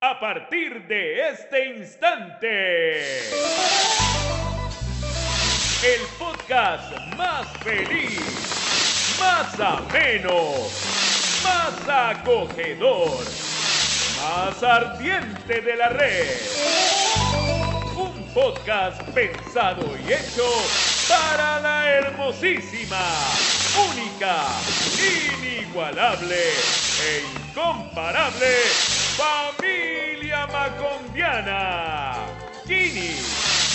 A partir de este instante, el podcast más feliz, más ameno, más acogedor, más ardiente de la red. Un podcast pensado y hecho para la hermosísima, única, inigualable e incomparable familia macondiana. Gini,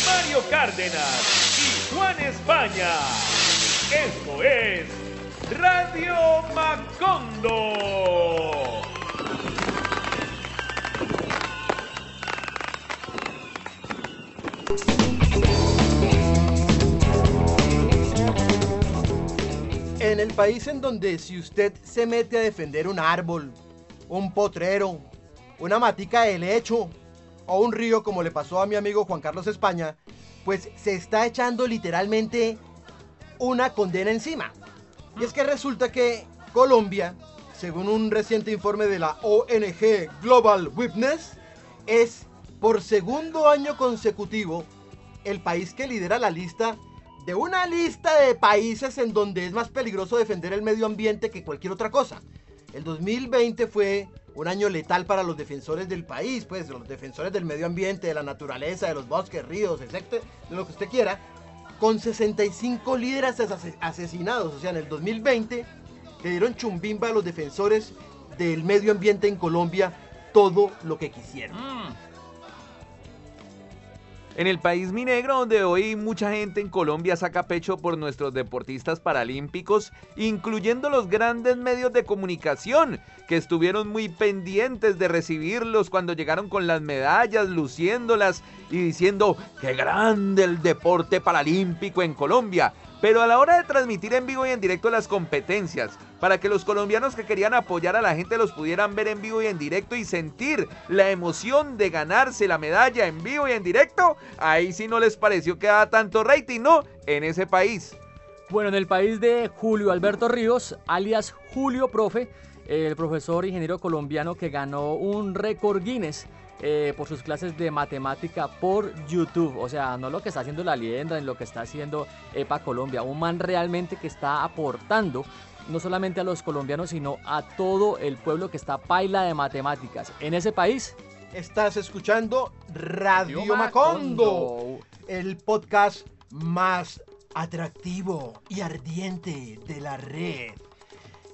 Mario Cárdenas y Juan España. Esto es Radio Macondo. En el país en donde si usted se mete a defender un árbol, un potrero, una matica de lecho o un río como le pasó a mi amigo Juan Carlos España, pues se está echando literalmente una condena encima. Y es que resulta que Colombia, según un reciente informe de la ONG Global Witness, es por segundo año consecutivo el país que lidera la lista de una lista de países en donde es más peligroso defender el medio ambiente que cualquier otra cosa. El 2020 fue un año letal para los defensores del país, pues los defensores del medio ambiente, de la naturaleza, de los bosques, ríos, etcétera, de lo que usted quiera, con 65 líderes ase- asesinados. O sea, en el 2020 le dieron chumbimba a los defensores del medio ambiente en Colombia todo lo que quisieron. En el país minegro, donde hoy mucha gente en Colombia saca pecho por nuestros deportistas paralímpicos, incluyendo los grandes medios de comunicación, que estuvieron muy pendientes de recibirlos cuando llegaron con las medallas, luciéndolas y diciendo qué grande el deporte paralímpico en Colombia. Pero a la hora de transmitir en vivo y en directo las competencias, para que los colombianos que querían apoyar a la gente los pudieran ver en vivo y en directo y sentir la emoción de ganarse la medalla en vivo y en directo, ahí sí no les pareció que daba tanto rating, ¿no? En ese país. Bueno, en el país de Julio Alberto Ríos, alias Julio Profe, el profesor ingeniero colombiano que ganó un récord Guinness eh, por sus clases de matemática por YouTube. O sea, no lo que está haciendo la leyenda, en lo que está haciendo EPA Colombia. Un man realmente que está aportando no solamente a los colombianos, sino a todo el pueblo que está paila de matemáticas. En ese país, Estás escuchando Radio Radio Macondo, Macondo. el podcast más atractivo y ardiente de la red.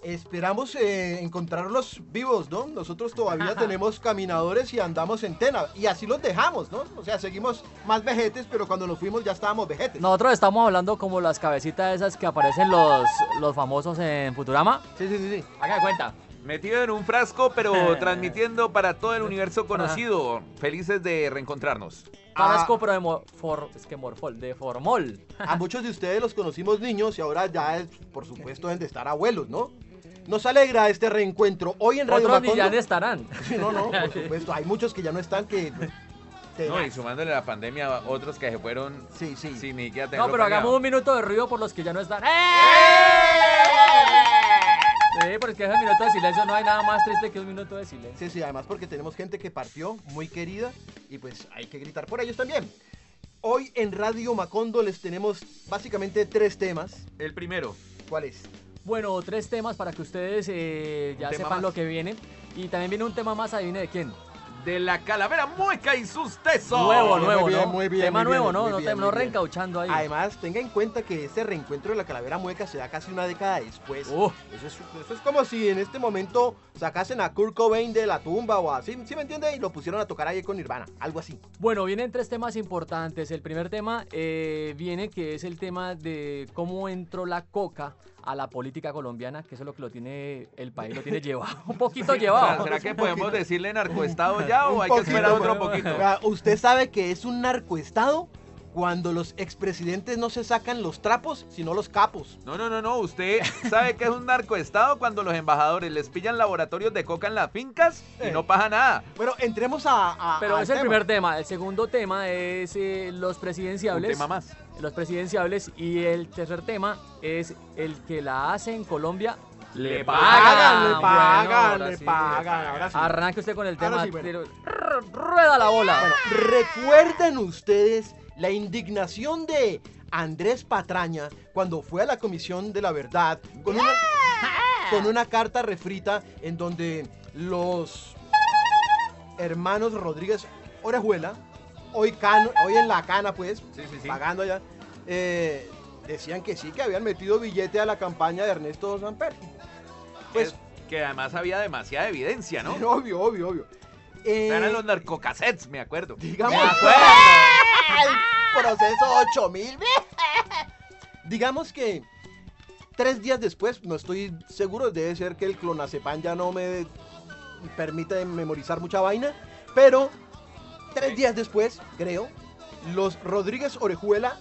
Esperamos eh, encontrarlos vivos, ¿no? Nosotros todavía tenemos caminadores y andamos en tena. Y así los dejamos, ¿no? O sea, seguimos más vejetes, pero cuando nos fuimos ya estábamos vejetes. nosotros estamos hablando como las cabecitas esas que aparecen los, los famosos en Futurama. Sí, sí, sí, sí. Haga de cuenta. Metido en un frasco, pero transmitiendo para todo el universo conocido. Felices de reencontrarnos. Ah. Frasco, pero de mo- for- es que morfol, de formol. A muchos de ustedes los conocimos niños y ahora ya, es, por supuesto, deben de estar abuelos, ¿no? Nos alegra este reencuentro. Hoy en Radio Otros ni ya Macondo... estarán. Sí, no, no, por supuesto. Hay muchos que ya no están que... pues, te- No, y sumándole la pandemia, otros que se fueron Sí, sí. sin ni siquiera tener No, pero hagamos un minuto de ruido por los que ya no están. ¡Eh! Sí, porque ese minuto de silencio no hay nada más triste que un minuto de silencio. Sí, sí, además porque tenemos gente que partió muy querida y pues hay que gritar por ellos también. Hoy en Radio Macondo les tenemos básicamente tres temas. El primero. ¿Cuáles? Bueno, tres temas para que ustedes eh, ya tema sepan más. lo que viene. Y también viene un tema más, adivine de quién. De la calavera mueca y sus tesos. nuevo, muy nuevo, bien, ¿no? muy bien, tema muy bien, nuevo, ¿no? no bien, no reencauchando ahí. Además, tenga en cuenta que este reencuentro de la calavera mueca se da casi una década después. Uh. Eso, es, eso es como si en este momento sacasen a Kurt Cobain de la tumba o así, ¿sí me entiende? Y lo pusieron a tocar ahí con Nirvana, algo así. Bueno, vienen tres temas importantes. El primer tema eh, viene que es el tema de cómo entró la coca a la política colombiana, que eso es lo que lo tiene el país, lo tiene llevado, un poquito llevado. ¿Será que podemos decirle narcoestado ya o Un hay que esperar otro poquito? ¿Usted sabe que es un narcoestado? Cuando los expresidentes no se sacan los trapos, sino los capos. No, no, no, no. Usted sabe que es un narcoestado cuando los embajadores les pillan laboratorios de coca en las fincas y Eh. no pasa nada. Bueno, entremos a. a- Pero al es el tema. primer tema. El segundo tema es eh, los Un presidenciables. tema más. Los presidenciables. Y el tercer tema es el que la hace en Colombia. Le Pagan, le pagan, le sí. pagan. Ahora sí. Arranque usted con el tema. sí, pero- rueda la bola. Bueno, ¿recuerdan ustedes la indignación de Andrés Patraña cuando fue a la Comisión de la Verdad con una, con una carta refrita en donde los hermanos Rodríguez Orejuela, hoy, cano- hoy en la cana pues, Sí, sí, sí. pagando allá, eh, decían que sí, que habían metido billete a la campaña de Ernesto Samper. Pues, Es que además había demasiada evidencia, ¿no? obvio, obvio, obvio. Eh, Eran los narcocassettes, me acuerdo. digamos, Me acuerdo. el proceso 8000. Digamos que tres días después, no estoy seguro, debe ser que el clonazepam ya no me permite memorizar mucha vaina, pero tres días después, creo, los Rodríguez Orejuela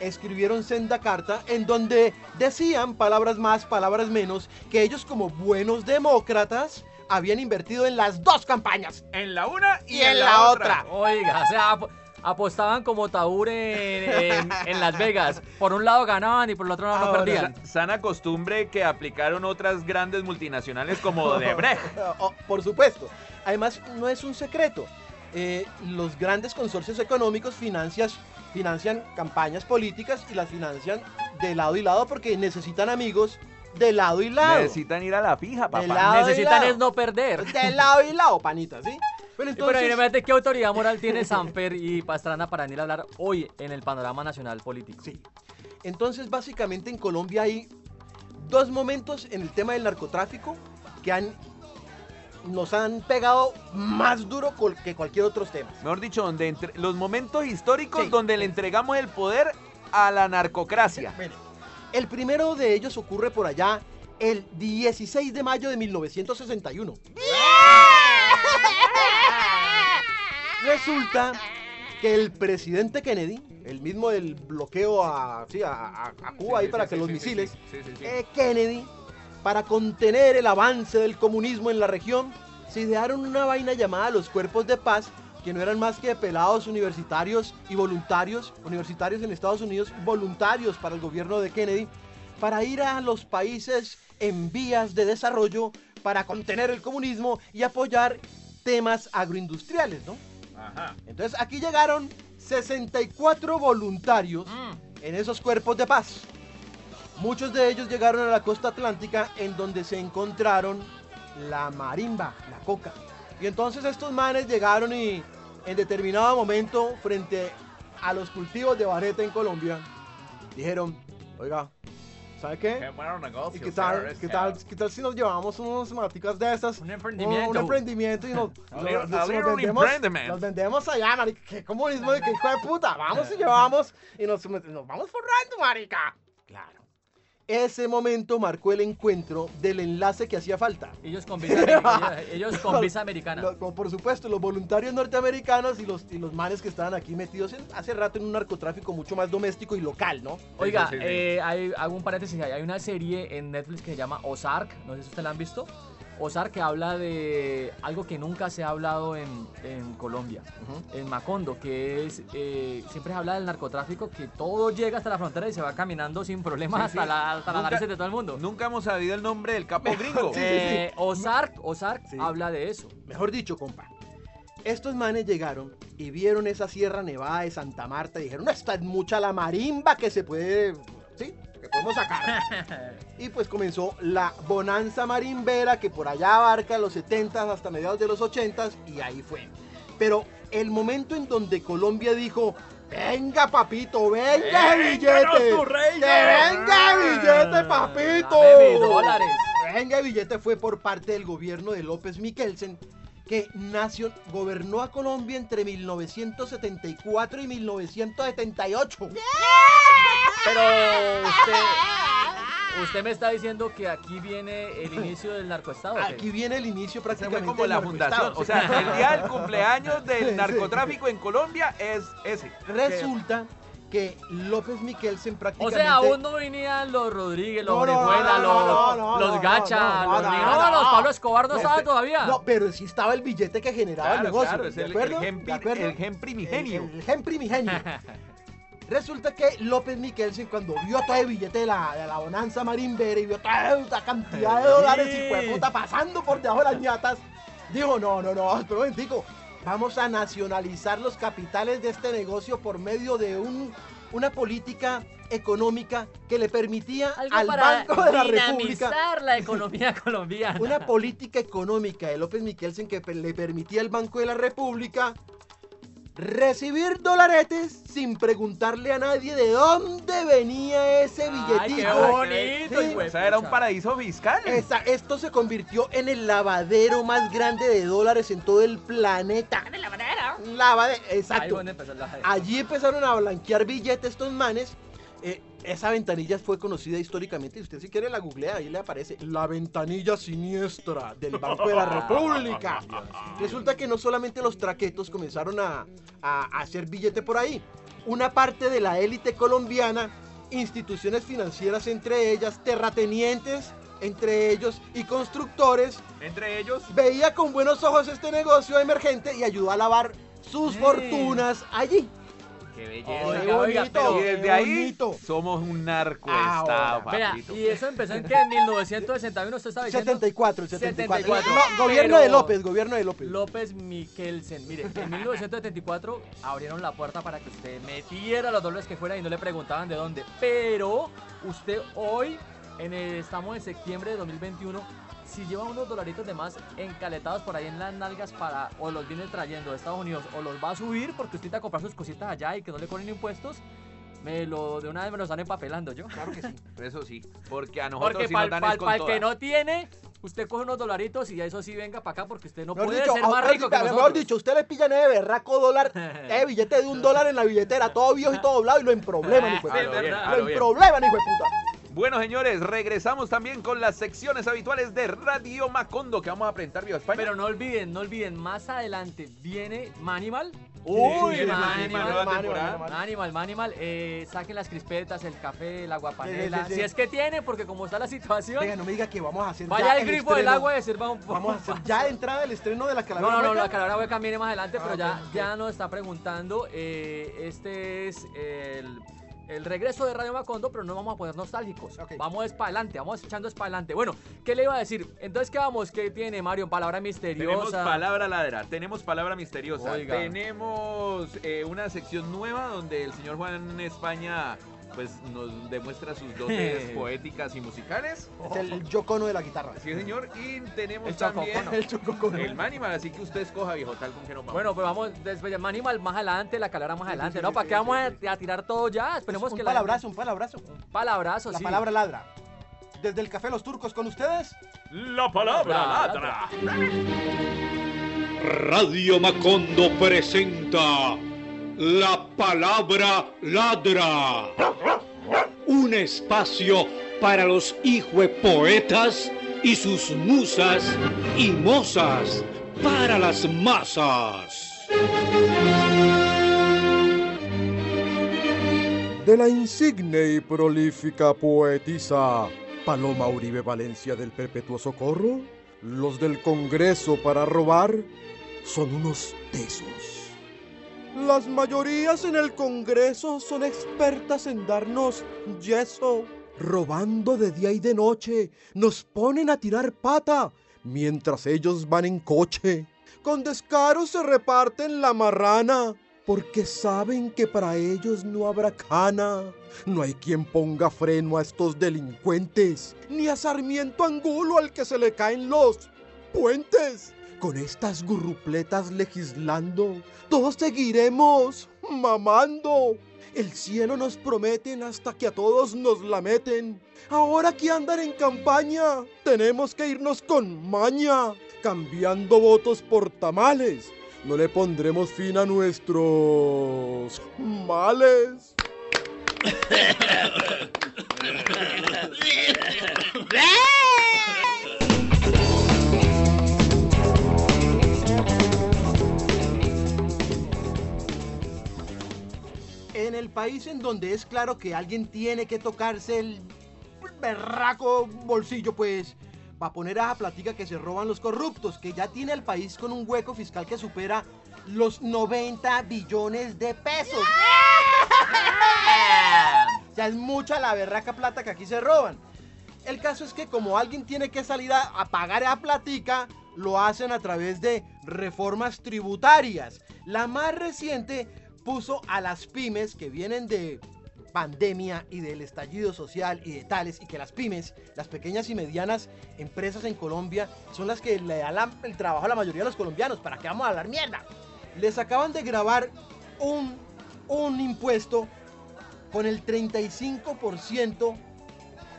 escribieron senda carta en donde decían palabras más, palabras menos, que ellos como buenos demócratas habían invertido en las dos campañas. En la una y, Y en la otra. Oiga, o sea, ap- apostaban como Taur en, en- en Las Vegas. Por un lado ganaban y por el otro lado no perdían. Sa- Sana costumbre que aplicaron otras grandes multinacionales como Debrecht. Oh, por supuesto. Además, no es un secreto. Eh, los grandes consorcios económicos financias- financian campañas políticas y las financian de lado y lado porque necesitan amigos de lado y lado. Necesitan ir a la fija, papá. De lado y Necesitan lado. es no perder. De lado y lado, panita, ¿sí? Pero entonces, qué autoridad moral tiene Samper y Pastrana para venir a hablar hoy en el panorama nacional político. Sí. Entonces, básicamente en Colombia hay dos momentos en el tema del narcotráfico que han, nos han pegado más duro que cualquier otro tema. Mejor dicho, donde entre- los momentos históricos Sí. donde le entregamos el poder a la narcocracia. El primero de ellos ocurre por allá el 16 de mayo de 1961. Resulta que el presidente Kennedy, el mismo del bloqueo a, sí, a, a- a Cuba ahí para que los misiles, Sí, sí, sí. eh, Kennedy, para contener el avance del comunismo en la región, se idearon una vaina llamada los cuerpos de paz, que no eran más que pelados universitarios y voluntarios, universitarios en Estados Unidos, voluntarios para el gobierno de Kennedy, para ir a los países en vías de desarrollo para contener el comunismo y apoyar temas agroindustriales, ¿no? Ajá. Entonces aquí llegaron 64 voluntarios Mm. en esos cuerpos de paz. Muchos de ellos llegaron a la costa atlántica en donde se encontraron la marimba, la coca. Y entonces estos manes llegaron y en determinado momento frente a los cultivos de bareta en Colombia dijeron, oiga, ¿sabe qué? bueno negocio. ¿Y qué tal, qué, tal, qué tal si nos llevamos unos maticas de estas? Un emprendimiento. un emprendimiento y nos, Abrir- nos- vendemos, vendemos allá, marica. ¿Qué comunismo qué hijo de puta? Vamos y llevamos y nos, nos vamos forrando, marica. Ese momento marcó el encuentro del enlace que hacía falta. Ellos con visa, ellos, ellos con visa americana. Lo- por supuesto, los voluntarios norteamericanos y los, y los manes que estaban aquí metidos en- hace rato en un narcotráfico mucho más doméstico y local, ¿no? Oiga, sí, sí, sí. eh, hay, hago un paréntesis. Hay una serie en Netflix que se llama Ozark. No sé si ustedes la han visto. Ozark que habla de algo que nunca se ha hablado en, en Colombia, en Macondo, que es, eh, siempre se habla del narcotráfico, que todo llega hasta la frontera y se va caminando sin problemas Sí, hasta, sí. la, hasta Nunca- de todo el mundo. Nunca hemos sabido el nombre del capo gringo. Sí, sí, sí. Eh, Ozark, Ozark habla de eso. Mejor dicho, compa. Estos manes llegaron y vieron esa Sierra Nevada de Santa Marta y dijeron, no, esta es mucha la marimba que se puede, sí, podemos sacar. y pues comenzó la bonanza marimbera que por allá abarca los 70 hasta mediados de los 80 y ahí fue. Pero el momento en donde Colombia dijo, venga papito, venga billete, tu rey, que no". venga billete papito. Dame mis dólares. Venga billete fue por parte del gobierno de López Miquelsen, que nació, gobernó a Colombia entre 1974 y 1978. Pero usted, usted me está diciendo que aquí viene el inicio del narcoestado. ¿o qué? Aquí viene el inicio prácticamente como del la fundación. O sea, el día del cumpleaños del narcotráfico en Colombia es ese. Resulta que López Miquelsen O prácticamente... sea, aún no venían los Rodríguez, los No, no, Orejuela, no, los, no, los- no, los no, Gacha, no, los los Pablo Escobar no estaban pe- todavía. No, pero sí estaba el billete que generaba el negocio. claro, es ¿de el, acuerdo? el gen, primigenio. El, el gen primigenio. Resulta que López Miquelsen, cuando vio todo el billete de la, de la bonanza marimbera y vio toda esta cantidad de dólares y fue puta pasando por debajo de las ñatas, dijo: No, no, no, espera un momentico. Vamos a nacionalizar los capitales de este negocio por medio de un, una política económica que le permitía Algo al para Banco de la República la economía colombiana. una política económica de López Miquelsen que le permitía al Banco de la República recibir dolaretes sin preguntarle a nadie de dónde venía ese Ay, billetito. qué bonito, Sí. hijuepucha. O sea, era un paraíso fiscal. Esa- esto se convirtió en el lavadero más grande de dólares en todo el planeta. ¿De la manera? Lavade- Ahí exacto. Allí empezaron a blanquear billetes estos manes. Eh, esa ventanilla fue conocida históricamente. Y usted si quiere la googlea, ahí le aparece. La ventanilla siniestra del Banco de la República. Resulta que no solamente los traquetos comenzaron a, a hacer billete por ahí. Una parte de la élite colombiana, instituciones financieras entre ellas, terratenientes entre ellos y constructores, Entre ellos, veía con buenos ojos este negocio emergente y ayudó a lavar sus Mm. fortunas allí. Qué belleza. oiga, bonito. pero- y desde ahí bonito. somos un narco Ahora. estado, Vea, papito. y eso empezó en que en 1961 usted estaba diciendo 74, el 74. 74. No, gobierno Pero- de López, gobierno de López. López Miquelsen. Mire, en 1974 abrieron la puerta para que usted metiera los dólares que fuera y no le preguntaban de dónde. Pero usted hoy, en el- estamos en septiembre de 2021, si lleva unos dolaritos de más encaletados por ahí en las nalgas para o los viene trayendo de Estados Unidos o los va a subir porque usted está a comprar sus cositas allá y que no le cobren impuestos, me lo de una vez me lo están empapelando yo. Claro que sí. Eso sí, porque a nosotros Porque sí nos para dan con el que no tiene, usted coge unos dolaritos y eso sí venga para acá porque usted no Mejor puede dicho, ser más rico que mejor nosotros. dicho, usted le pilla ese berraco dólar, eh, billete de un dólar en la billetera, todo viejo y todo doblado y lo emprobleman, hijo de puta. Lo bien. emprobleman, hijo de puta. Bueno, señores, regresamos también con las secciones habituales de Radio Macondo que vamos a presentar Viva España. Pero no olviden, no olviden, más adelante viene Manimal. Uy, sí, Manimal, Manimal. Manimal. Eh, saquen las crispetas, el café, la guapanela. Sí, sí, sí. Si es que tiene, porque como está la situación, Venga, no me diga que vamos a hacer vaya ya el grifo del agua y sirva un poco. Vamos a hacer ya de entrada el estreno de la No, calavera. no, no, hueca. la calavera hueca viene más adelante, Ah, pero ya, ya nos está preguntando. eh, este es el, el regreso de Radio Macondo, pero no vamos a poner nostálgicos. Vamos para adelante, vamos echando para adelante. Bueno, ¿qué le iba a decir? Entonces, ¿qué vamos? ¿Qué tiene Mario? Palabra Tenemos misteriosa. palabra ladra, tenemos palabra misteriosa, Oiga. tenemos eh, una sección nueva donde el señor Juan España pues nos demuestra sus dotes poéticas y musicales. Es el yocono de la guitarra. Sí, señor. Y tenemos El también chococono. El chococono. el Manimal, así que usted escoja, viejo, tal con que nos vamos. Bueno, pues vamos, después de Manimal más adelante, la calavera más Sí, sí, adelante, sí, ¿no? ¿Para sí, qué vamos sí, a, a tirar todo ya? Esperemos un que la- palabrazo, un palabrazo. Palabrazo, La sí. palabra ladra. Desde el Café Los Turcos con ustedes. La palabra La ladra. Radio Macondo presenta La Palabra Ladra. Un espacio para los hijuepoetas y sus musas y mozas para las masas. De la insigne y prolífica poetisa Paloma Uribe Valencia del Perpetuo Socorro, los del Congreso para robar son unos tesos. Las mayorías en el Congreso son expertas en darnos yeso. Robando de día y de noche, nos ponen a tirar pata mientras ellos van en coche. Con descaro se reparten la marrana porque saben que para ellos no habrá cana. No hay quien ponga freno a estos delincuentes, ni a Sarmiento Angulo al que se le caen los puentes. Con estas gurrupletas legislando, todos seguiremos mamando. El cielo nos prometen hasta que a todos nos la meten. Ahora que andan en campaña, tenemos que irnos con maña, cambiando votos por tamales. No le pondremos fin a nuestros males. En el país en donde es claro que alguien tiene que tocarse el berraco bolsillo, pues, para poner a platica que se roban los corruptos, que ya tiene al país con un hueco fiscal que supera los 90 billones de pesos. Ya es mucha la berraca plata que aquí se roban. El caso es que como alguien tiene que salir a, a pagar esa platica, lo hacen a través de reformas tributarias. La más reciente puso a las pymes que vienen de pandemia y del estallido social y de tales, y que las pymes, las pequeñas y medianas empresas en Colombia, son las que le dan el trabajo a la mayoría de los colombianos. ¿Para qué vamos a hablar mierda? Les acaban de grabar un, un impuesto con el 35%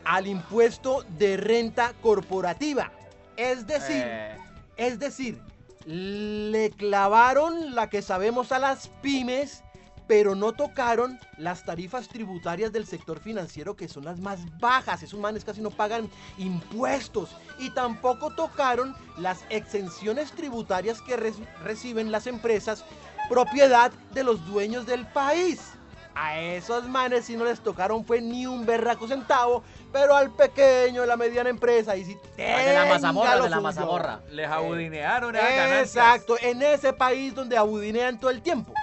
al impuesto de renta corporativa. Es decir, Eh, es decir, le clavaron la que sabemos a las pymes, pero no tocaron las tarifas tributarias del sector financiero que son las más bajas. Esos manes casi no pagan impuestos. Y tampoco tocaron las exenciones tributarias que re- reciben las empresas propiedad de los dueños del país. A esos manes si no les tocaron fue ni un berraco centavo, pero al pequeño, la mediana empresa, y si de la mazamorra, de la mazamorra. Les abudinearon ganancias. Exacto, en ese país donde abudinean todo el tiempo.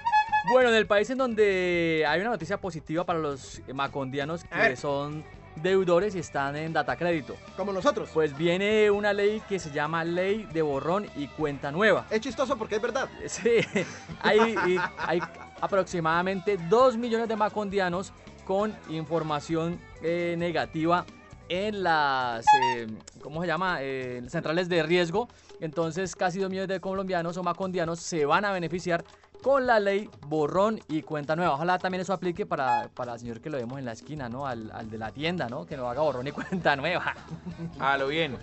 Bueno, en el país en donde hay una noticia positiva para los macondianos A que son deudores y están en data crédito. Como nosotros. Pues viene una ley que se llama Ley de Borrón y Cuenta Nueva. Es chistoso porque es verdad. Sí, hay, y hay aproximadamente 2 millones de macondianos con información eh, negativa en las, eh, ¿cómo se llama? Eh, centrales de riesgo. Entonces casi 2 millones de colombianos o macondianos se van a beneficiar con la ley borrón y cuenta nueva. Ojalá también eso aplique para, para el señor que lo vemos en la esquina, ¿no? Al, al de la tienda, ¿no? Que no haga borrón y cuenta nueva. A lo bien.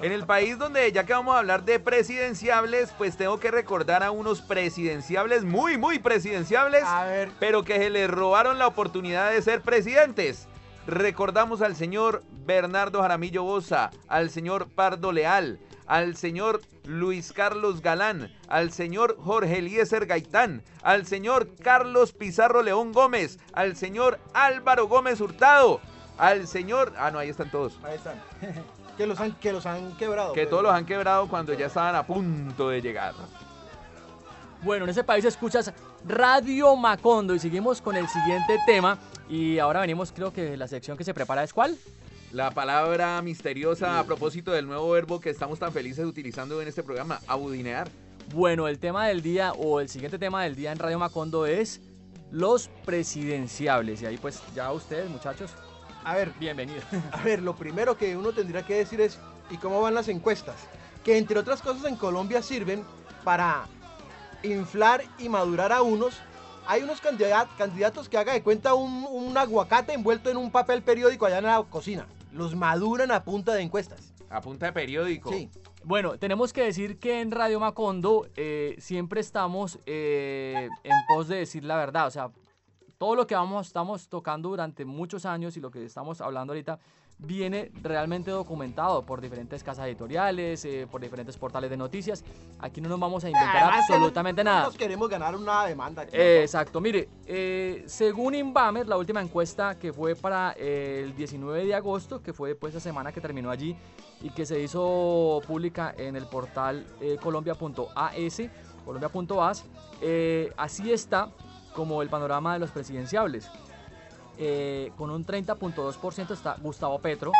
En el país donde ya que vamos a hablar de presidenciables, pues tengo que recordar a unos presidenciables muy, muy presidenciables, A ver, pero que se les robaron la oportunidad de ser presidentes. Recordamos al señor Bernardo Jaramillo Boza, al señor Pardo Leal, al señor Luis Carlos Galán, al señor Jorge Eliezer Gaitán, al señor Carlos Pizarro León Gómez, al señor Álvaro Gómez Hurtado, al señor... Ah, no, ahí están todos. ahí están. Que los han, que los han quebrado. Que pero- todos los han quebrado cuando ya estaban a punto de llegar. Bueno, en ese país escuchas Radio Macondo y seguimos con el siguiente tema. Y ahora venimos, creo que la sección que se prepara es cuál? La palabra misteriosa a propósito del nuevo verbo que estamos tan felices utilizando en este programa, abudinear. Bueno, el tema del día o el siguiente tema del día en Radio Macondo es los presidenciables. Y ahí pues ya ustedes, muchachos, A ver, bienvenidos. a ver, lo primero que uno tendría que decir es, ¿y cómo van las encuestas? Que entre otras cosas en Colombia sirven para inflar y madurar a unos. Hay unos candida- candidatos que haga de cuenta un, un aguacate envuelto en un papel periódico allá en la cocina. Los maduran a punta de encuestas. A punta de periódico. Sí. Bueno, tenemos que decir que en Radio Macondo eh, siempre estamos eh, en pos de decir la verdad. O sea, todo lo que vamos, estamos tocando durante muchos años y lo que estamos hablando ahorita viene realmente documentado por diferentes casas editoriales, eh, por diferentes portales de noticias. Aquí no nos vamos a inventar Además, absolutamente no nada. Nos queremos ganar una demanda. Eh, ¿no? Exacto, mire, eh, según Inbamer, la última encuesta que fue para eh, el 19 de agosto, que fue después de esa semana que terminó allí y que se hizo pública en el portal eh, colombia.as, colombia.as, eh, así está como el panorama de los presidenciables. Eh, con un 30.2% está Gustavo Petro,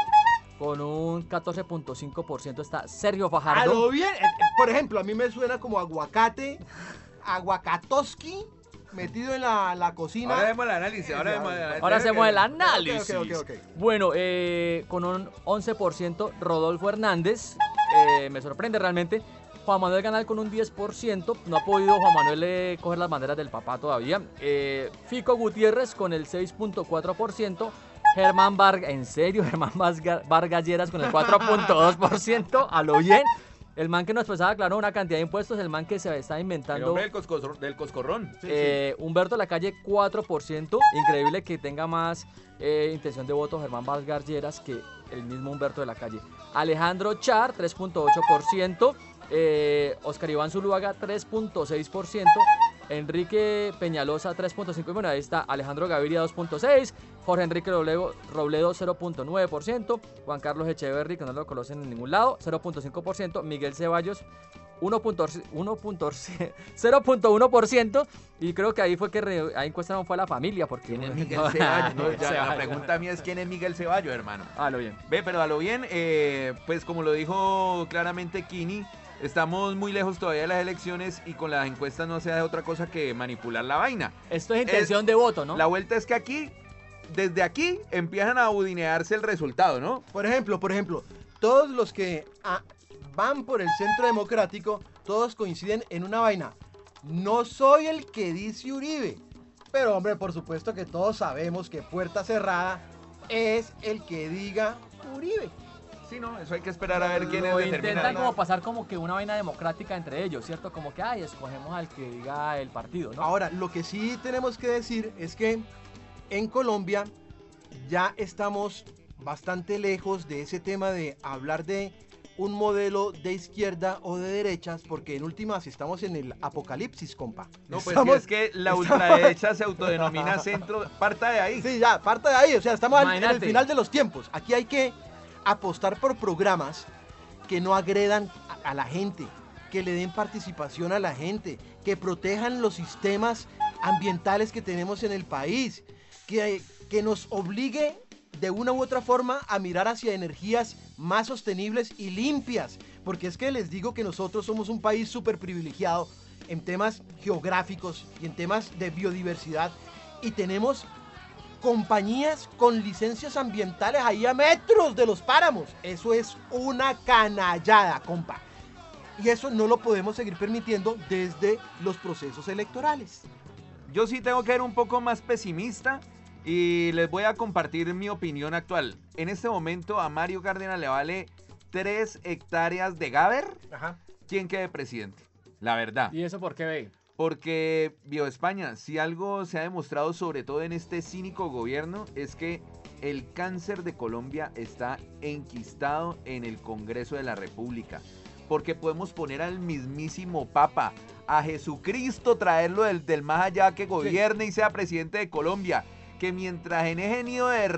con un 14.5% está Sergio A Fajardo. lo bien. eh, eh, Por ejemplo, a mí me suena como aguacate, aguacatoski, metido en la, la cocina. Ahora vemos el análisis, ahora vemos el análisis. Ahora hacemos el Ok, análisis. ok, ok, ok. Bueno, eh, con un 11% Rodolfo Hernández, eh, me sorprende realmente. Juan Manuel Ganal con un 10%, no ha podido Juan Manuel eh, coger las banderas del papá todavía. Eh, Fico Gutiérrez con el 6.4%. Germán Vargas, en serio, Germán Vasga- Vargas Lleras con el 4.2%, a lo bien. El man que nos pasaba, claro, una cantidad de impuestos, el man que se está El inventando. hombre del, coscorrón. Sí, Eh, Humberto Lacalle 4%. Increíble que tenga más eh, intención de voto Germán Vargas Lleras que el mismo Humberto de la Calle. Alejandro Char 3.8%. Eh, Oscar Iván Zuluaga 3.6%. Enrique Peñalosa 3.5%. Y bueno, ahí está Alejandro Gaviria 2.6%. Jorge Enrique Robledo, Robledo 0.9%. Juan Carlos Echeverry, que no lo conocen en ningún lado, 0.5%. Miguel Ceballos 0.1% y creo que ahí fue que re- ahí encuestaron fue a la familia porque ¿Quién es Miguel Ceballos? No, ya, la pregunta mía es quién es Miguel Ceballos, hermano. Ah, lo bien. Ve, pero a lo bien, eh, pues como lo dijo claramente Kini, Estamos muy lejos todavía de las elecciones y con las encuestas no se hace otra cosa que manipular la vaina. Esto es intención de voto, ¿no? La vuelta es que aquí, desde aquí, empiezan a audinearse el resultado, ¿no? Por ejemplo, por ejemplo, todos los que ah, van por el centro democrático, todos coinciden en una vaina. No soy el que dice Uribe. Pero hombre, por supuesto que todos sabemos que Puerta Cerrada es el que diga Uribe. Sí, no, eso hay que esperar a ver Lo determinan. intentan como pasar como que una vaina democrática entre ellos, ¿cierto? Como que, ay, escogemos al que diga el partido, ¿no? Ahora, lo que sí tenemos que decir es que en Colombia ya estamos bastante lejos de ese tema de hablar de un modelo de izquierda o de derechas, porque en últimas estamos en el apocalipsis, compa. No, pues Estamos- si es que la estamos- ultraderecha se autodenomina centro, parta de ahí. Sí, ya, parte de ahí, o sea, estamos al- en el final de los tiempos. Aquí hay que apostar por programas que no agredan a, la gente, que le den participación a la gente, que protejan los sistemas ambientales que tenemos en el país, que, que nos obligue de una u otra forma a mirar hacia energías más sostenibles y limpias, porque es que les digo que nosotros somos un país súper privilegiado en temas geográficos y en temas de biodiversidad y tenemos compañías con licencias ambientales ahí a metros de los páramos. Eso es una canallada, compa. Y eso no lo podemos seguir permitiendo desde los procesos electorales. Yo sí tengo que ser un poco más pesimista y les voy a compartir mi opinión actual. En este momento a Mario Cárdenas le vale 3 hectáreas de Gaber Ajá. quien quede presidente. La verdad. ¿Y eso por qué ve? Porque, Bioespaña, si algo se ha demostrado sobre todo en este cínico gobierno es que el cáncer de Colombia está enquistado en el Congreso de la República. Porque podemos poner al mismísimo Papa, a Jesucristo, traerlo del, del más allá que gobierne y sea presidente de Colombia. Que mientras en ese nido de,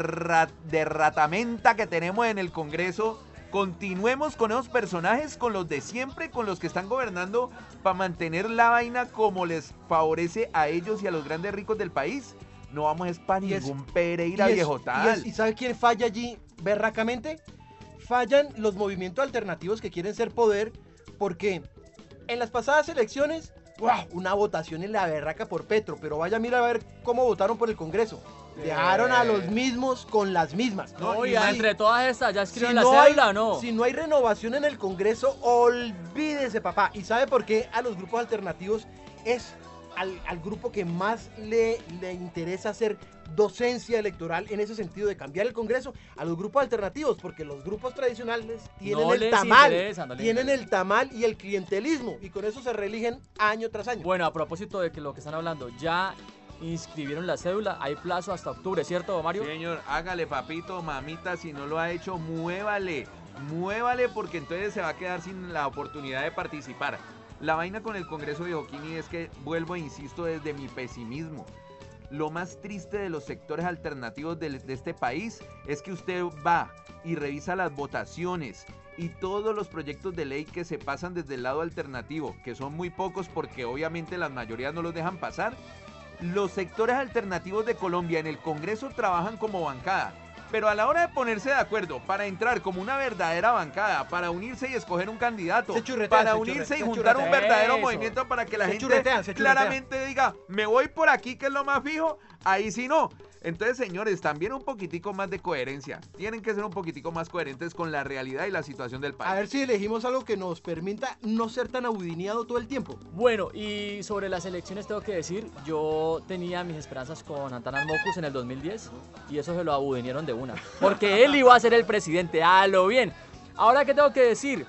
de ratamenta que tenemos en el Congreso, continuemos con esos personajes, con los de siempre, con los que están gobernando para mantener la vaina como les favorece a ellos y a los grandes ricos del país. No vamos a para ningún Pereira y, es- viejo y es- ¿y sabe quién falla allí berracamente? Fallan los movimientos alternativos que quieren ser poder porque en las pasadas elecciones, ¡guau! una votación en la berraca por Petro, pero vaya mira a ver cómo votaron por el Congreso. Dejaron a los mismos con las mismas. No, y entre todas estas, ¿ya escribieron si la no hay- cédula o no? Si no hay renovación en el Congreso, olvídese, papá. ¿Y sabe por qué a los grupos alternativos es al, al grupo que más le, le interesa hacer docencia electoral en ese sentido de cambiar el Congreso? A los grupos alternativos, porque los grupos tradicionales tienen No el tamal. interesa, no les tienen interesa. el tamal y el clientelismo. Y con eso se reeligen año tras año. Bueno, a propósito de que lo que están hablando, ya inscribieron la cédula, hay plazo hasta octubre, ¿cierto, Mario? Señor, hágale papito, mamita, si no lo ha hecho, muévale, muévale porque entonces se va a quedar sin la oportunidad de participar. La vaina con el Congreso de Oquini es que, vuelvo e insisto desde mi pesimismo, lo más triste de los sectores alternativos de, de este país es que usted va y revisa las votaciones y todos los proyectos de ley que se pasan desde el lado alternativo, que son muy pocos porque obviamente las mayorías no los dejan pasar, los sectores alternativos de Colombia en el Congreso trabajan como bancada. Pero a la hora de ponerse de acuerdo para entrar como una verdadera bancada, para unirse y escoger un candidato, para se unirse y juntar un verdadero Eso. movimiento para que la Se gente claramente diga, me voy por aquí que es lo más fijo, ahí sí no. Entonces, señores, también un poquitico más de coherencia. Tienen que ser un poquitico más coherentes con la realidad y la situación del país. A ver si elegimos algo que nos permita no ser tan abudineado todo el tiempo. Bueno, y sobre las elecciones tengo que decir, yo tenía mis esperanzas con Antanas Mocus en el 2010 y eso se lo abudinieron de Porque él iba a ser el presidente, a lo bien. Ahora, ¿qué tengo que decir?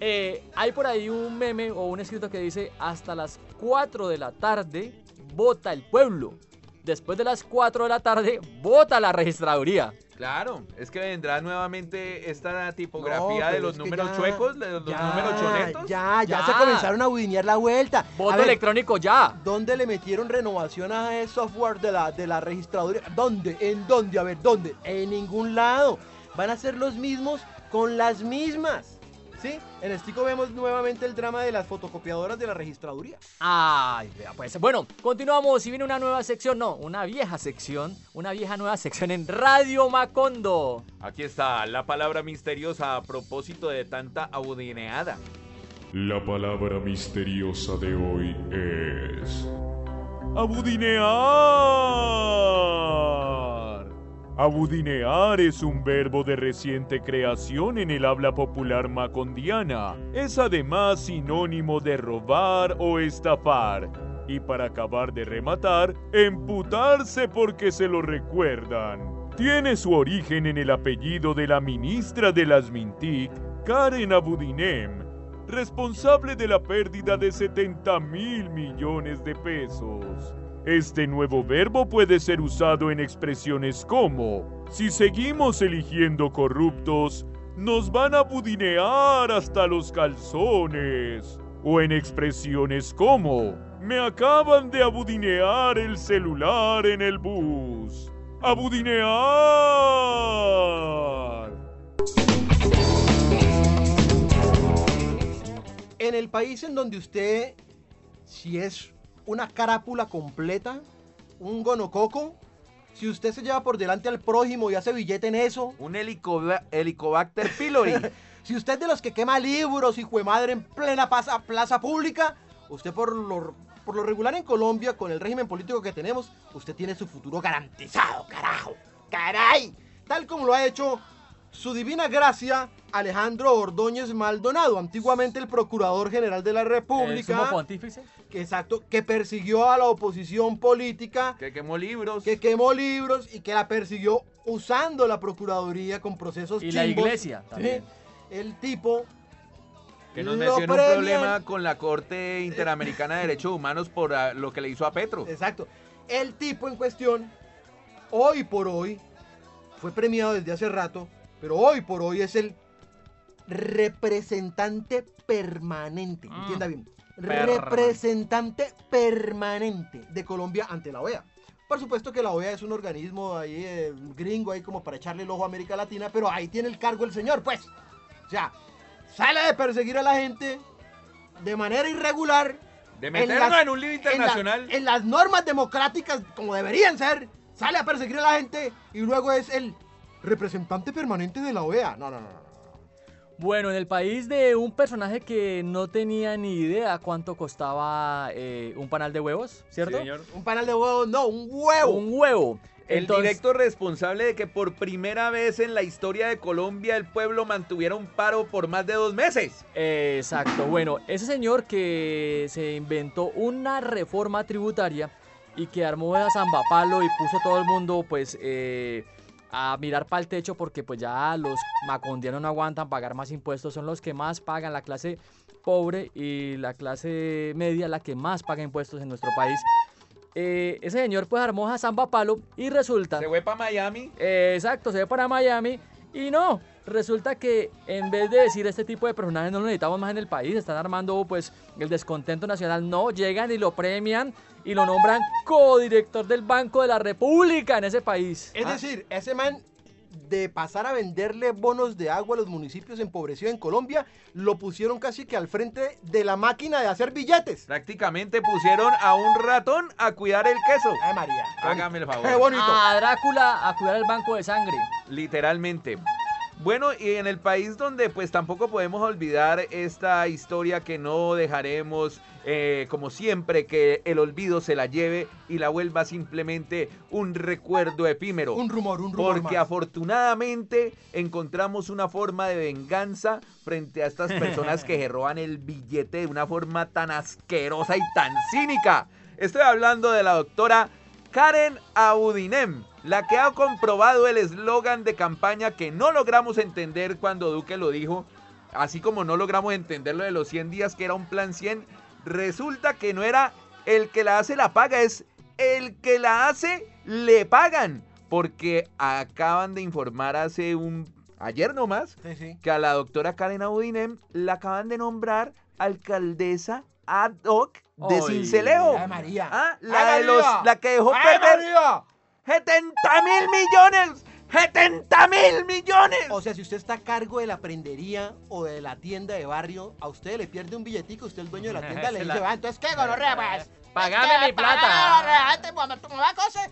Eh, hay por ahí un meme o un escrito que dice, hasta las 4 de la tarde vota el pueblo. Después de las 4 de la tarde vota la registraduría. Claro, es que vendrá nuevamente esta tipografía No, de los números ya- chuecos, de los ya, números chonetos. Ya, ya, Ya. se comenzaron a abudinear la vuelta. Voto ver, electrónico ya. ¿Dónde le metieron renovación a ese software de la, de la registraduría? ¿Dónde? ¿En dónde? A ver, ¿dónde? En ningún lado. Van a ser los mismos con las mismas. ¿Sí? En Estico vemos nuevamente el drama de las fotocopiadoras de la registraduría. Ay, vea, pues bueno, continuamos y viene una nueva sección, no, una vieja sección, una vieja nueva sección en Radio Macondo. Aquí está la palabra misteriosa a propósito de tanta audineada. La palabra misteriosa de hoy es... Abudinear. Abudinear es un verbo de reciente creación en el habla popular macondiana. Es además sinónimo de robar o estafar. Y para acabar de rematar, emputarse porque se lo recuerdan. Tiene su origen en el apellido de la ministra de las Mintic, Karen Abudinem, responsable de la pérdida de 70 mil millones de pesos. Este nuevo verbo puede ser usado en expresiones como, si seguimos eligiendo corruptos, nos van a budinear hasta los calzones. O en expresiones como, me acaban de abudinear el celular en el bus. ¡Abudinear! En el país en donde usted, si es una carápula completa, un gonococo, si usted se lleva por delante al prójimo y hace billete en eso, Un helicoba- Helicobacter pylori. si usted es de los que quema libros y madre en plena plaza, plaza pública, usted por lo, por lo regular en Colombia, con el régimen político que tenemos, usted tiene su futuro garantizado, carajo, caray, tal como lo ha hecho su divina gracia Alejandro Ordóñez Maldonado, antiguamente el Procurador General de la El República. sumo pontífice. que exacto, que persiguió a la oposición política, que quemó libros. que quemó libros y que la persiguió usando la Procuraduría con procesos Y la iglesia también. Sí, El tipo Que nos metió en un problema con la Corte Interamericana de Derechos Humanos por ah, lo que le hizo a Petro. Exacto. El tipo en cuestión, hoy por hoy, fue premiado desde hace rato, pero hoy por hoy es el representante permanente. Mm. Entienda bien. Permanente. Representante permanente de Colombia ante la OEA. Por supuesto que la OEA es un organismo ahí eh, gringo ahí como para echarle el ojo a América Latina, pero ahí tiene el cargo el señor, pues. O sea, sale de perseguir a la gente de manera irregular, De en meternos las- en un lío en la- internacional. En, las normas democráticas, como deberían ser, sale a perseguir a la gente y luego es el representante permanente de la OEA. No, no, no. no. Bueno, en el país de un personaje que no tenía ni idea cuánto costaba eh, un panal de huevos, ¿cierto? Sí, señor. Un panal de huevos, no, un huevo. Un huevo. El Entonces- directo responsable de que por primera vez en la historia de Colombia el pueblo mantuviera un paro por más de dos meses. Exacto, bueno, ese señor que se inventó una reforma tributaria y que armó a Zambapalo y puso todo el mundo pues eh, a mirar para el techo porque pues ya los macondianos no aguantan pagar más impuestos, son los que más pagan, la clase pobre y la clase media la que más paga impuestos en nuestro país. Eh, ese señor pues armó a Zambapalo y resulta... Se fue para Miami. Eh, exacto, se ve para Miami y no, resulta que en vez de decir este tipo de personajes no lo necesitamos más en el país, están armando pues el descontento nacional, no, llegan y lo premian y lo nombran codirector del Banco de la República en ese país. Es Ah, decir, ese man de pasar a venderle bonos de agua a los municipios empobrecidos en Colombia, lo pusieron casi que al frente de la máquina de hacer billetes. Prácticamente pusieron a un ratón a cuidar el queso. Ay, María. Hágame el favor. Qué bonito. a Drácula a cuidar el banco de sangre. Literalmente. Bueno, y en el país donde pues tampoco podemos olvidar esta historia que no dejaremos eh, como siempre que el olvido se la lleve y la vuelva simplemente un recuerdo efímero. Un rumor, un rumor. Porque más. afortunadamente encontramos una forma de venganza frente a estas personas que se roban el billete de una forma tan asquerosa y tan cínica. Estoy hablando de la doctora Karen Audinem, la que ha comprobado el eslogan de campaña que no logramos entender cuando Duque lo dijo, así como no logramos entender lo de los 100 días que era un plan 100, resulta que no era el que la hace la paga, es el que la hace le pagan, porque acaban de informar hace un ayer nomás Sí, sí. que a la doctora Karen Audinem la acaban de nombrar alcaldesa ad hoc de Ay. Cincelejo. María. Ah, la, Ay, de los, María. la que dejó ¡Ay, perder María! 70 mil millones. 70 mil millones. O sea, si usted está a cargo de la prendería o de la tienda de barrio, a usted le pierde un billetico, usted el dueño de la tienda le dice, la- va, entonces qué, gonorrea, pues. Pagame Es que mi plata. pagame, pues.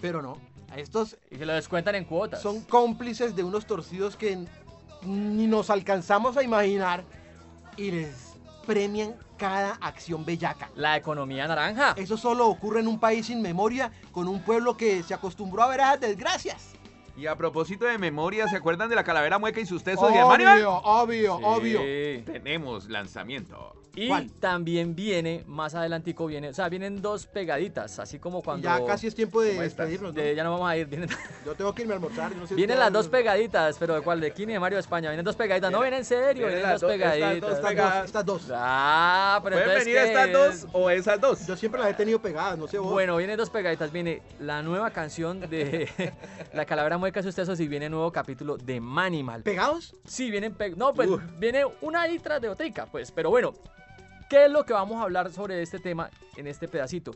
Pero no, a estos Y se lo descuentan en cuotas. son cómplices de unos torcidos que ni nos alcanzamos a imaginar y les premian cada acción bellaca. La economía naranja. Eso solo ocurre en un país sin memoria, con un pueblo que se acostumbró a ver esas desgracias. Y a propósito de memoria, ¿se acuerdan de la calavera mueca y sus tesos de Armani? Obvio, obvio, Sí. obvio. Tenemos lanzamiento. Y ¿Cuál? también viene, más adelantico viene, o sea, vienen dos pegaditas, así como cuando... ya casi es tiempo de despedirnos. ¿no? de- ya no vamos a ir, vienen, Yo tengo que irme a almorzar. yo no sé vienen las dos pegaditas, pero ¿de cuál? De Kini y de Mario de España, vienen dos pegaditas, no, vienen en serio, vienen vienen las dos dos- estas dos pegaditas. Estas pegadas. dos, estas dos. Ah, pero ¿Pueden entonces, venir ¿qué estas es? dos o esas dos? Yo siempre las he tenido pegadas, no sé vos. Bueno, vienen dos pegaditas. Viene la nueva canción de La Calavera Mueca sus tesos y viene nuevo capítulo de Manimal. ¿Pegados? Sí, vienen pe- No, pues Uf. viene una ahí tras de otrica, pues. Pero bueno, ¿qué es lo que vamos a hablar sobre este tema en este pedacito?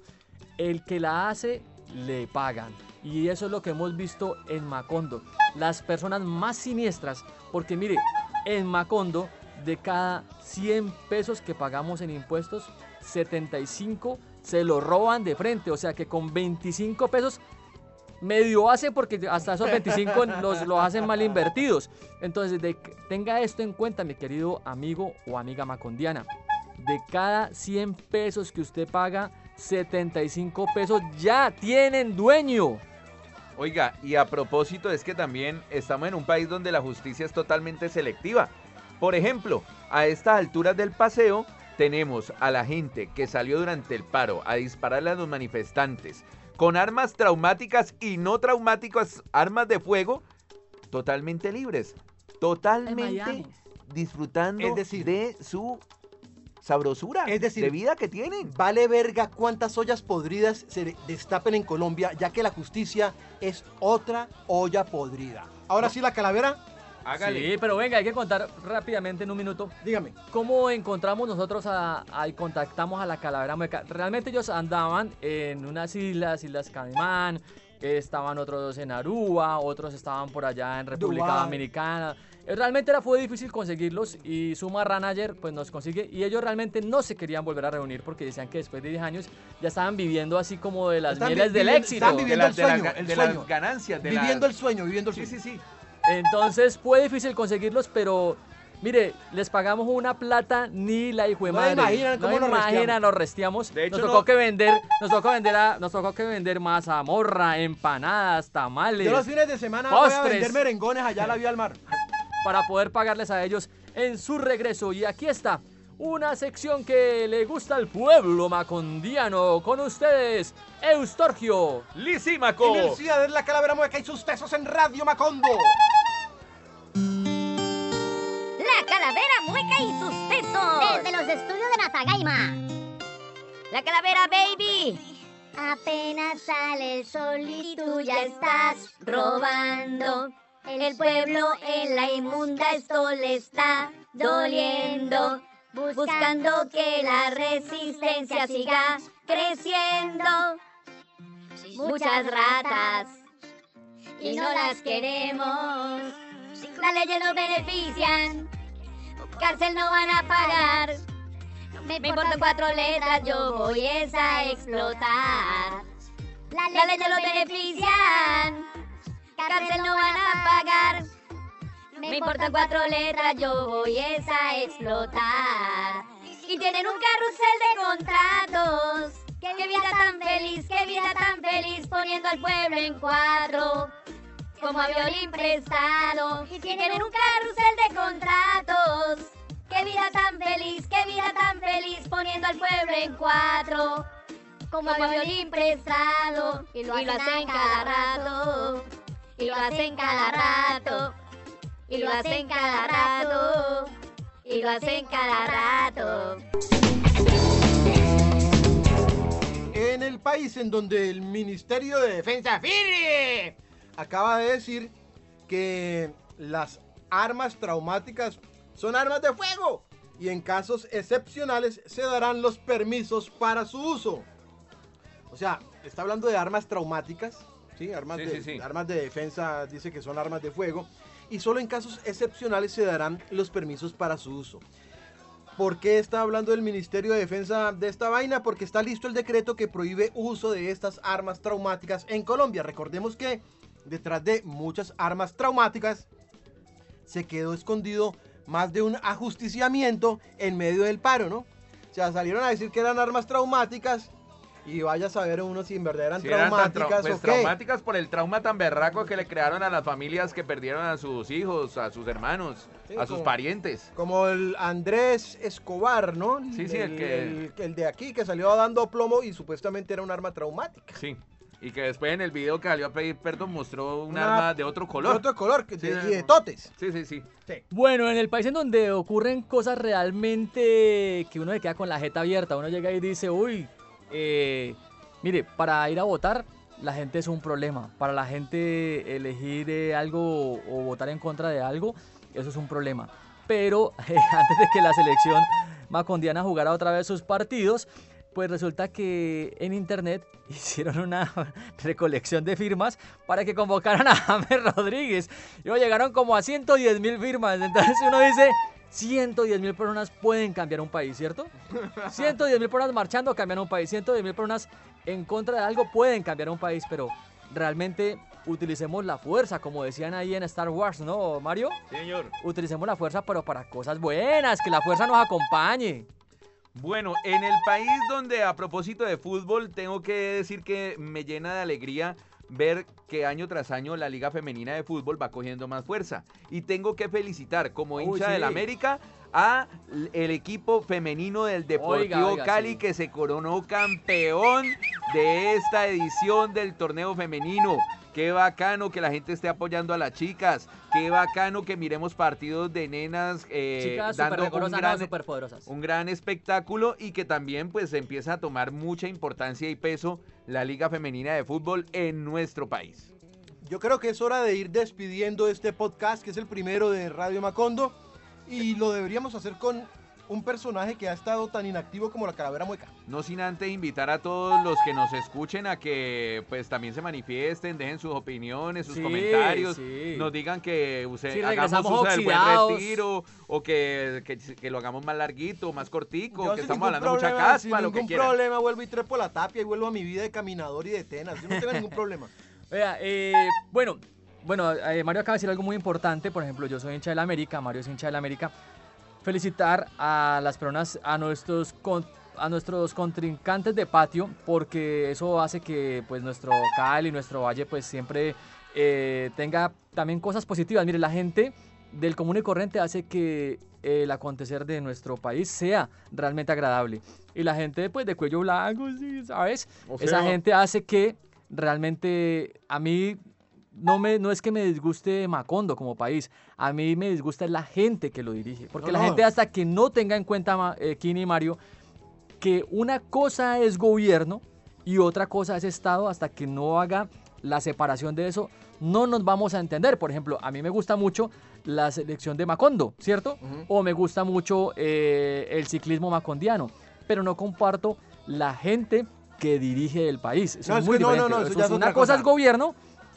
El que la hace, le pagan. Y eso es lo que hemos visto en Macondo. Las personas más siniestras, porque mire, en Macondo, de cada 100 pesos que pagamos en impuestos, 75 se lo roban de frente. O sea que con 25 pesos medio hace porque hasta esos 25 los, los hacen mal invertidos. Entonces, de- tenga esto en cuenta, mi querido amigo o amiga macondiana. De cada 100 pesos que usted paga, 75 pesos ya tienen dueño. Oiga, y a propósito es que también estamos en un país donde la justicia es totalmente selectiva. Por ejemplo, a estas alturas del paseo tenemos a la gente que salió durante el paro a dispararle a los manifestantes con armas traumáticas y no traumáticas, armas de fuego, totalmente libres, totalmente disfrutando Es decir- de su sabrosura Es decir- de vida que tienen. Vale verga cuántas ollas podridas se destapen en Colombia, ya que la justicia es otra olla podrida. Ahora sí, la calavera, Sí, pero venga, hay que contar rápidamente en un minuto dígame. ¿Cómo encontramos nosotros a, a- y contactamos a la calavera mueca? Realmente ellos andaban en unas islas, Islas Caimán, estaban otros en Aruba, otros estaban por allá en República. Dominicana. Eh, Realmente era, fue difícil conseguirlos y su manager pues nos consigue y ellos realmente no se querían volver a reunir porque decían que después de 10 años ya estaban viviendo así como de las Están mieles vi- del éxito. están de, viviendo el de sueño, el de sueño. las ganancias, de Viviendo las- el sueño, viviendo el Sí, sueño. sí, sí. Entonces fue difícil conseguirlos, pero mire, les pagamos una plata ni la hijo de No madre. imaginan cómo nos imaginan, resteamos. nos resteamos. De hecho, nos tocó no- que vender, nos tocó vender a, nos tocó que vender mazamorra, empanadas, tamales, Yo los fines de semana voy a Postres. vender merengones allá a la vía al mar. para poder pagarles a ellos en su regreso. Y aquí está. Una sección que le gusta al pueblo macondiano. Con ustedes, Eustorgio. Lisímaco. Energía de la calavera mueca y sus tesos en Radio Macondo. La calavera mueca y sus tesos. Desde los estudios de Natagaima. La calavera baby. Apenas sale el sol y tú ya estás robando. El pueblo en la inmunda esto le está doliendo. Buscando que la resistencia siga creciendo. Muchas ratas y no las queremos. Las leyes no benefician. Cárcel no van a pagar. Me importan cuatro letras, yo voy a explotar. Las leyes no benefician. Cárcel no van a pagar. Me importan cuatro letras, yo voy es a explotar. Y tienen un carrusel de contratos. Qué vida tan feliz, qué vida tan feliz, poniendo al pueblo en cuatro. Como a violín prestado. Y tienen un carrusel de contratos. Qué vida tan feliz, qué vida tan feliz, poniendo al pueblo en cuatro. Como a violín prestado. Y lo hacen cada rato. Y lo hacen cada rato. Y lo hacen cada rato. Y lo hacen cada rato. En el país en donde el Ministerio de Defensa ¡Fire! acaba de decir que las armas traumáticas son armas de fuego y en casos excepcionales se darán los permisos para su uso. O sea, está hablando de armas traumáticas, ¿sí? Armas, Sí, de, sí, sí. armas de defensa, dice que son armas de fuego y solo en casos excepcionales se darán los permisos para su uso. ¿Por qué está hablando el Ministerio de Defensa de esta vaina? Porque está listo el decreto que prohíbe uso de estas armas traumáticas en Colombia. Recordemos que detrás de muchas armas traumáticas se quedó escondido más de un ajusticiamiento en medio del paro, ¿no? O sea, salieron a decir que eran armas traumáticas y vaya a saber uno si en verdad eran Sí, eran traumáticas pues, o qué. traumáticas por el trauma tan berraco que le crearon a las familias que perdieron a sus hijos, a sus hermanos, Sí, a sus como- parientes. Como el Andrés Escobar, ¿no? Sí, sí, el que- el, el de aquí que salió dando plomo y supuestamente era un arma traumática. Sí. Y que después en el video que salió a pedir perdón mostró un Una- arma de otro color. De otro color que- Sí, de- de totes. Sí, sí, sí. Bueno, en el país en donde ocurren cosas realmente que uno se queda con la jeta abierta, uno llega y dice, uy, eh, mire, para ir a votar, la gente es un problema. Para la gente elegir eh, algo o votar en contra de algo, eso es un problema. Pero eh, antes de que la selección macondiana jugara otra vez sus partidos, pues resulta que en internet hicieron una recolección de firmas para que convocaran a James Rodríguez. Y llegaron como a 110 mil firmas. Entonces uno dice, 110 mil personas pueden cambiar un país, ¿cierto? 110 mil personas marchando cambian un país. 110 mil personas en contra de algo pueden cambiar un país, pero realmente utilicemos la fuerza, como decían ahí en Star Wars, ¿no, Mario? Señor. Utilicemos la fuerza, pero para cosas buenas, que la fuerza nos acompañe. Bueno, en el país donde a propósito de fútbol tengo que decir que me llena de alegría ver que año tras año la liga femenina de fútbol va cogiendo más fuerza. Y tengo que felicitar como Uy, hincha sí. del América a el equipo femenino del Deportivo Oiga, oiga, Cali sí. que se coronó campeón de esta edición del torneo femenino. Qué bacano que la gente esté apoyando a las chicas. Qué bacano que miremos partidos de nenas eh, Chicas dando un gran, no, súper poderosas. un gran espectáculo y que también pues empieza a tomar mucha importancia y peso la liga femenina de fútbol en nuestro país. Yo creo que es hora de ir despidiendo este podcast, que es el primero de Radio Macondo. Y lo deberíamos hacer con un personaje que ha estado tan inactivo como la calavera mueca. No sin antes invitar a todos los que nos escuchen a que pues también se manifiesten, dejen sus opiniones, sus Sí, comentarios, sí. nos digan que use- Si hagamos uso del buen retiro o que, que, que lo hagamos más larguito, más cortico, Yo que estamos ningún hablando mucha problema, sin caspa, lo que ningún quieran. problema, vuelvo y trepo la tapia y vuelvo a mi vida de caminador y de tenas. Yo no tengo ningún problema. Vea, eh, bueno, bueno, eh, Mario acaba de decir algo muy importante. Por ejemplo, yo soy hincha del América, Mario es hincha del América. Felicitar a las personas, a nuestros, con- a nuestros contrincantes de patio, porque eso hace que pues nuestro Cali, nuestro Valle, pues siempre eh, tenga también cosas positivas. Mire, la gente del común y corriente hace que el acontecer de nuestro país sea realmente agradable. Y la gente pues de cuello blanco, ¿sabes? O Esa sea- gente hace que realmente a mí no, me, no es que me disguste Macondo como país, a mí me disgusta la gente que lo dirige. Porque No, la gente hasta que no tenga en cuenta, eh, Kini y Mario, que una cosa es gobierno y otra cosa es Estado, hasta que no haga la separación de eso, no nos vamos a entender. Por ejemplo, a mí me gusta mucho la selección de Macondo, ¿cierto? O me gusta mucho eh, el ciclismo macondiano, pero no comparto la gente que dirige el país. Eso No, es es muy que no, no, diferente. no, Eso eso ya es una cosa. es gobierno,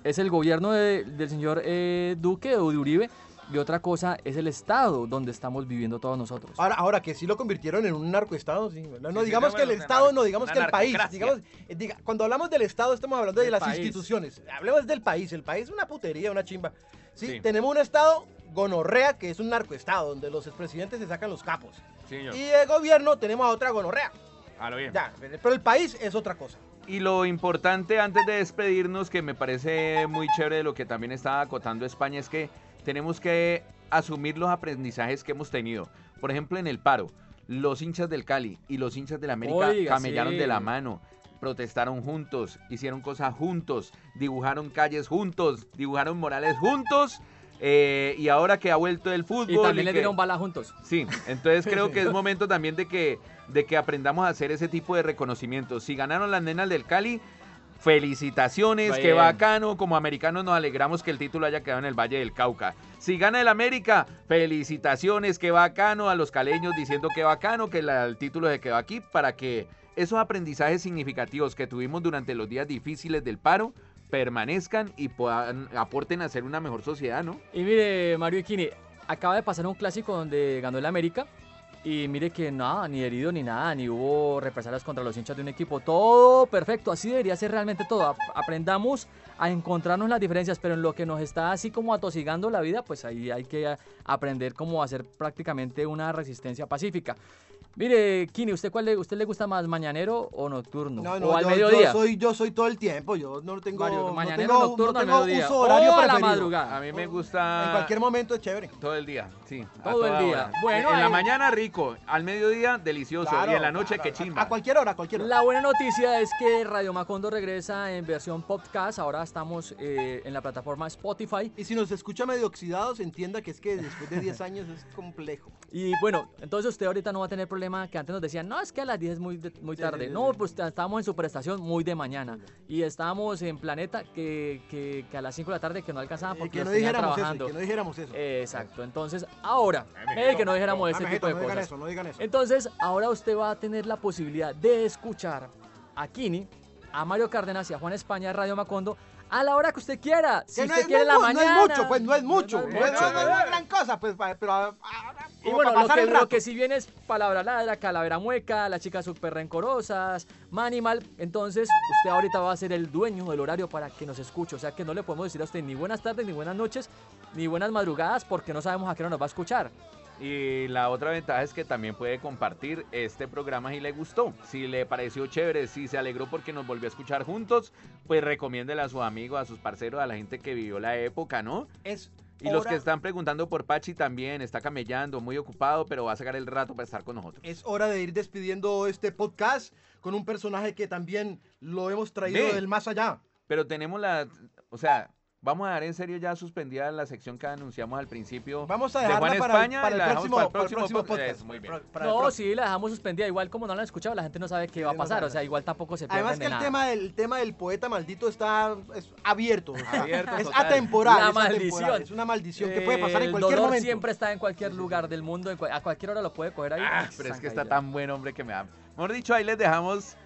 es el gobierno de- del señor eh, Duque o de Uribe, y otra cosa es el Estado donde estamos viviendo todos nosotros. Ahora, ahora que sí lo convirtieron en un narcoestado, sí. No Sí, sí, digamos no, que el Estado, no digamos que el país. Digamos, eh, diga- cuando hablamos del Estado estamos hablando de las país. instituciones. Hablemos del país. El país es una putería, una chimba. Sí, Sí. tenemos un Estado gonorrea que es un narcoestado, donde los expresidentes se sacan los capos. Señor. Y de gobierno tenemos a otra gonorrea. A lo bien. Ya, pero el país es otra cosa. Y lo importante antes de despedirnos, que me parece muy chévere de lo que también estaba acotando España, es que tenemos que asumir los aprendizajes que hemos tenido. Por ejemplo, en el paro, los hinchas del Cali y los hinchas del América Oiga, camellaron sí. de la mano, protestaron juntos, hicieron cosas juntos, dibujaron calles juntos, dibujaron morales juntos. Eh, y ahora que ha vuelto el fútbol. Y también le que- dieron bala juntos. Sí, entonces creo que es momento también de que, de que aprendamos a hacer ese tipo de reconocimientos. Si ganaron las nenas del Cali, felicitaciones, qué bacano. Como americanos nos alegramos que el título haya quedado en el Valle del Cauca. Si gana el América, felicitaciones, qué bacano. A los caleños diciendo qué bacano que la- el título se quedó aquí para que esos aprendizajes significativos que tuvimos durante los días difíciles del paro permanezcan y puedan aporten a ser una mejor sociedad, ¿no? Y mire, Mario Iquini, acaba de pasar un clásico donde ganó el América. Y mire que nada, ni herido ni nada, ni hubo represalias contra los hinchas de un equipo. Todo perfecto, así debería ser realmente todo. Ap- Aprendamos a encontrarnos las diferencias, pero en lo que nos está así como atosigando la vida, pues ahí hay que aprender cómo hacer prácticamente una resistencia pacífica. Mire, Kini, ¿usted cuál le, usted le gusta más, mañanero o nocturno? No, no, o al yo, mediodía. yo soy, yo soy todo el tiempo, yo no tengo, Mario, no mañanero, tengo, nocturno, no al tengo mediodía. uso horario o a la preferido. madrugada. A mí me gusta En cualquier momento es chévere. todo el día, sí. Todo el día. hora. Bueno, en, en la mañana rico, al mediodía delicioso Claro, y en la noche claro, que a- chimba. A cualquier hora, a cualquier hora. La buena noticia es que Radio Macondo regresa en versión podcast. Ahora estamos eh, en la plataforma Spotify. Y si nos escucha medio oxidados, entienda que es que después de 10 años es complejo. Y bueno, entonces usted ahorita no va a tener problema que antes nos decían, no, es que a las 10 es muy, de- muy tarde. sí, sí, no, pues estamos en su prestación muy de mañana. Y estábamos en Planeta que, que, que a las 5 de la tarde que no alcanzaban Eh, porque que no dijéramos eso, trabajando. que no dijéramos eso. Exacto, entonces ahora, eh, que no dijéramos Ah, ese tipo de no digan cosas. eso, no digan eso. Entonces, ahora usted va a tener la posibilidad de escuchar a Kini, a Mario Cárdenas y a Juan España de Radio Macondo a la hora que usted quiera. Si no usted es, quiere no la mu- no mañana. es mucho, pues no es mucho. No No es es, gran cosa, pues, pero ah, ah, Y bueno, para lo que, el lo rato. que si bien es palabra ladra, calavera mueca, las chicas súper rencorosas, manimal, entonces usted ahorita va a ser el dueño del horario para que nos escuche. O sea que no le podemos decir a usted ni buenas tardes, ni buenas noches, ni buenas madrugadas, porque no sabemos a qué hora nos va a escuchar. Y la otra ventaja es que también puede compartir este programa si le gustó, si le pareció chévere, si se alegró porque nos volvió a escuchar juntos, pues recomiéndele a su amigo, a sus parceros, a la gente que vivió la época, ¿no? Es Y los que están preguntando por Pachi también, está camellando, muy ocupado, pero va a sacar el rato para estar con nosotros. Es hora de ir despidiendo este podcast con un personaje que también lo hemos traído del más allá. Pero tenemos la, o sea, vamos a dar en serio ya suspendida la sección que anunciamos al principio. Vamos a de dejarla Juan para, España para el la próximo, para el próximo podcast. podcast. Muy bien. Para- para el No, sí, la dejamos suspendida. Igual como no la han escuchado, la gente no sabe qué va a no pasar. sabe. O sea, igual tampoco se pierden Además que de el nada. tema, del, el tema del poeta maldito está es abierto. o sea, Abierto es total. atemporal. La es atemporal, maldición. Es una maldición que puede pasar en El cualquier dolor momento. siempre está en cualquier lugar del mundo. a cualquier hora lo puede coger ahí. Ah, pero es que está tan buen hombre que me da. Mejor dicho, ahí les dejamos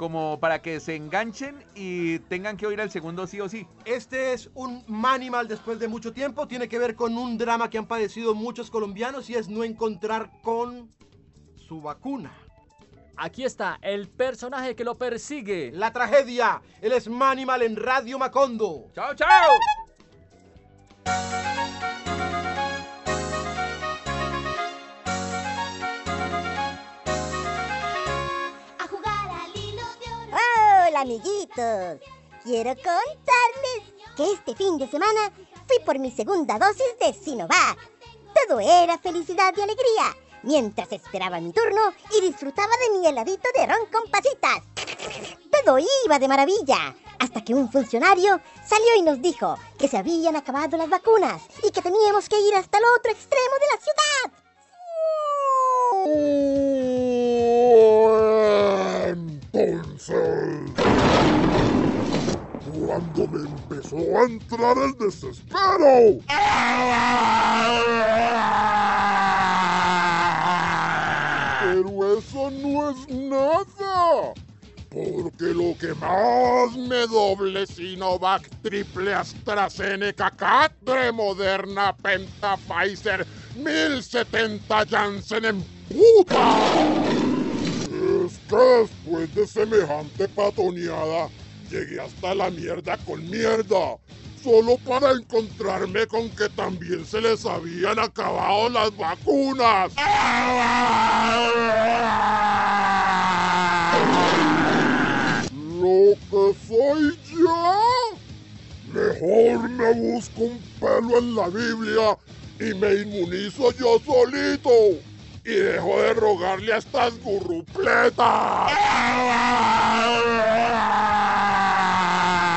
como para que se enganchen y tengan que oír el segundo sí o sí. Este es un Manimal después de mucho tiempo. Tiene que ver con un drama que han padecido muchos colombianos y es no encontrar con su vacuna. Aquí está el personaje que lo persigue. La tragedia. Él es Manimal en Radio Macondo. ¡Chao, chao! Amiguitos, quiero contarles que este fin de semana fui por mi segunda dosis de Sinovac. Todo era felicidad y alegría, mientras esperaba mi turno y disfrutaba de mi heladito de ron con pasitas. Todo iba de maravilla, hasta que un funcionario salió y nos dijo que se habían acabado las vacunas y que teníamos que ir hasta el otro extremo de la ciudad. Entonces, cuando me empezó a entrar el desespero. Pero eso no es nada. Porque lo que más me doble Sinovac, triple AstraZeneca, Catre, Moderna, Penta, Pfizer, 1070 Janssen en puta. Que después de semejante patoneada, llegué hasta la mierda con mierda. Solo para encontrarme con que también se les habían acabado las vacunas. Lo que soy yo. Mejor me busco un pelo en la Biblia y me inmunizo yo solito y dejo de rogarle a estas gurrupletas.